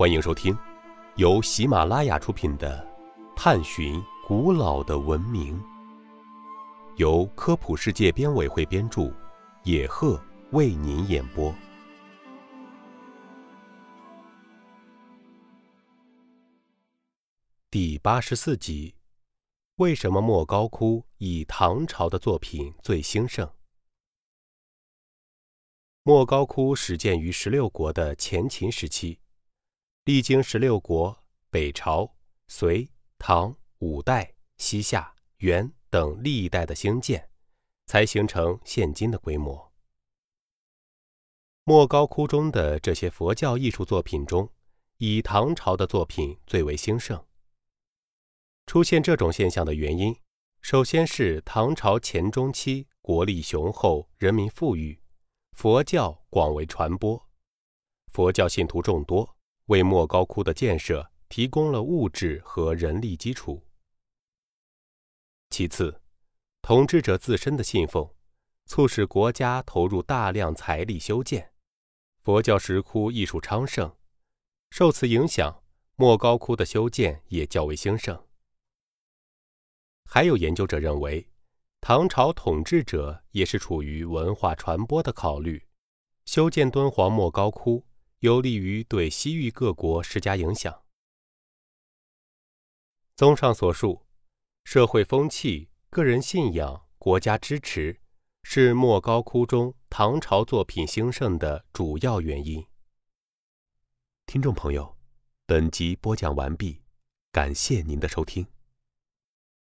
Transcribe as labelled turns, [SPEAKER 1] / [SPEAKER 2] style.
[SPEAKER 1] 欢迎收听由喜马拉雅出品的《探寻古老的文明》，由科普世界编委会编著，野鹤为您演播。第八十四集：为什么莫高窟以唐朝的作品最兴盛？莫高窟始建于十六国的前秦时期，历经十六国、北朝、隋、唐、五代、西夏、元等历代的兴建，才形成现今的规模。莫高窟中的这些佛教艺术作品中，以唐朝的作品最为兴盛。出现这种现象的原因，首先是唐朝前中期国力雄厚，人民富裕。佛教广为传播，佛教信徒众多，为莫高窟的建设提供了物质和人力基础。其次，统治者自身的信奉，促使国家投入大量财力修建，佛教石窟艺术昌盛，受此影响，莫高窟的修建也较为兴盛。还有研究者认为。唐朝统治者也是出于文化传播的考虑，修建敦煌莫高窟，有利于对西域各国施加影响。综上所述，社会风气、个人信仰、国家支持，是莫高窟中唐朝作品兴盛的主要原因。听众朋友，本集播讲完毕，感谢您的收听。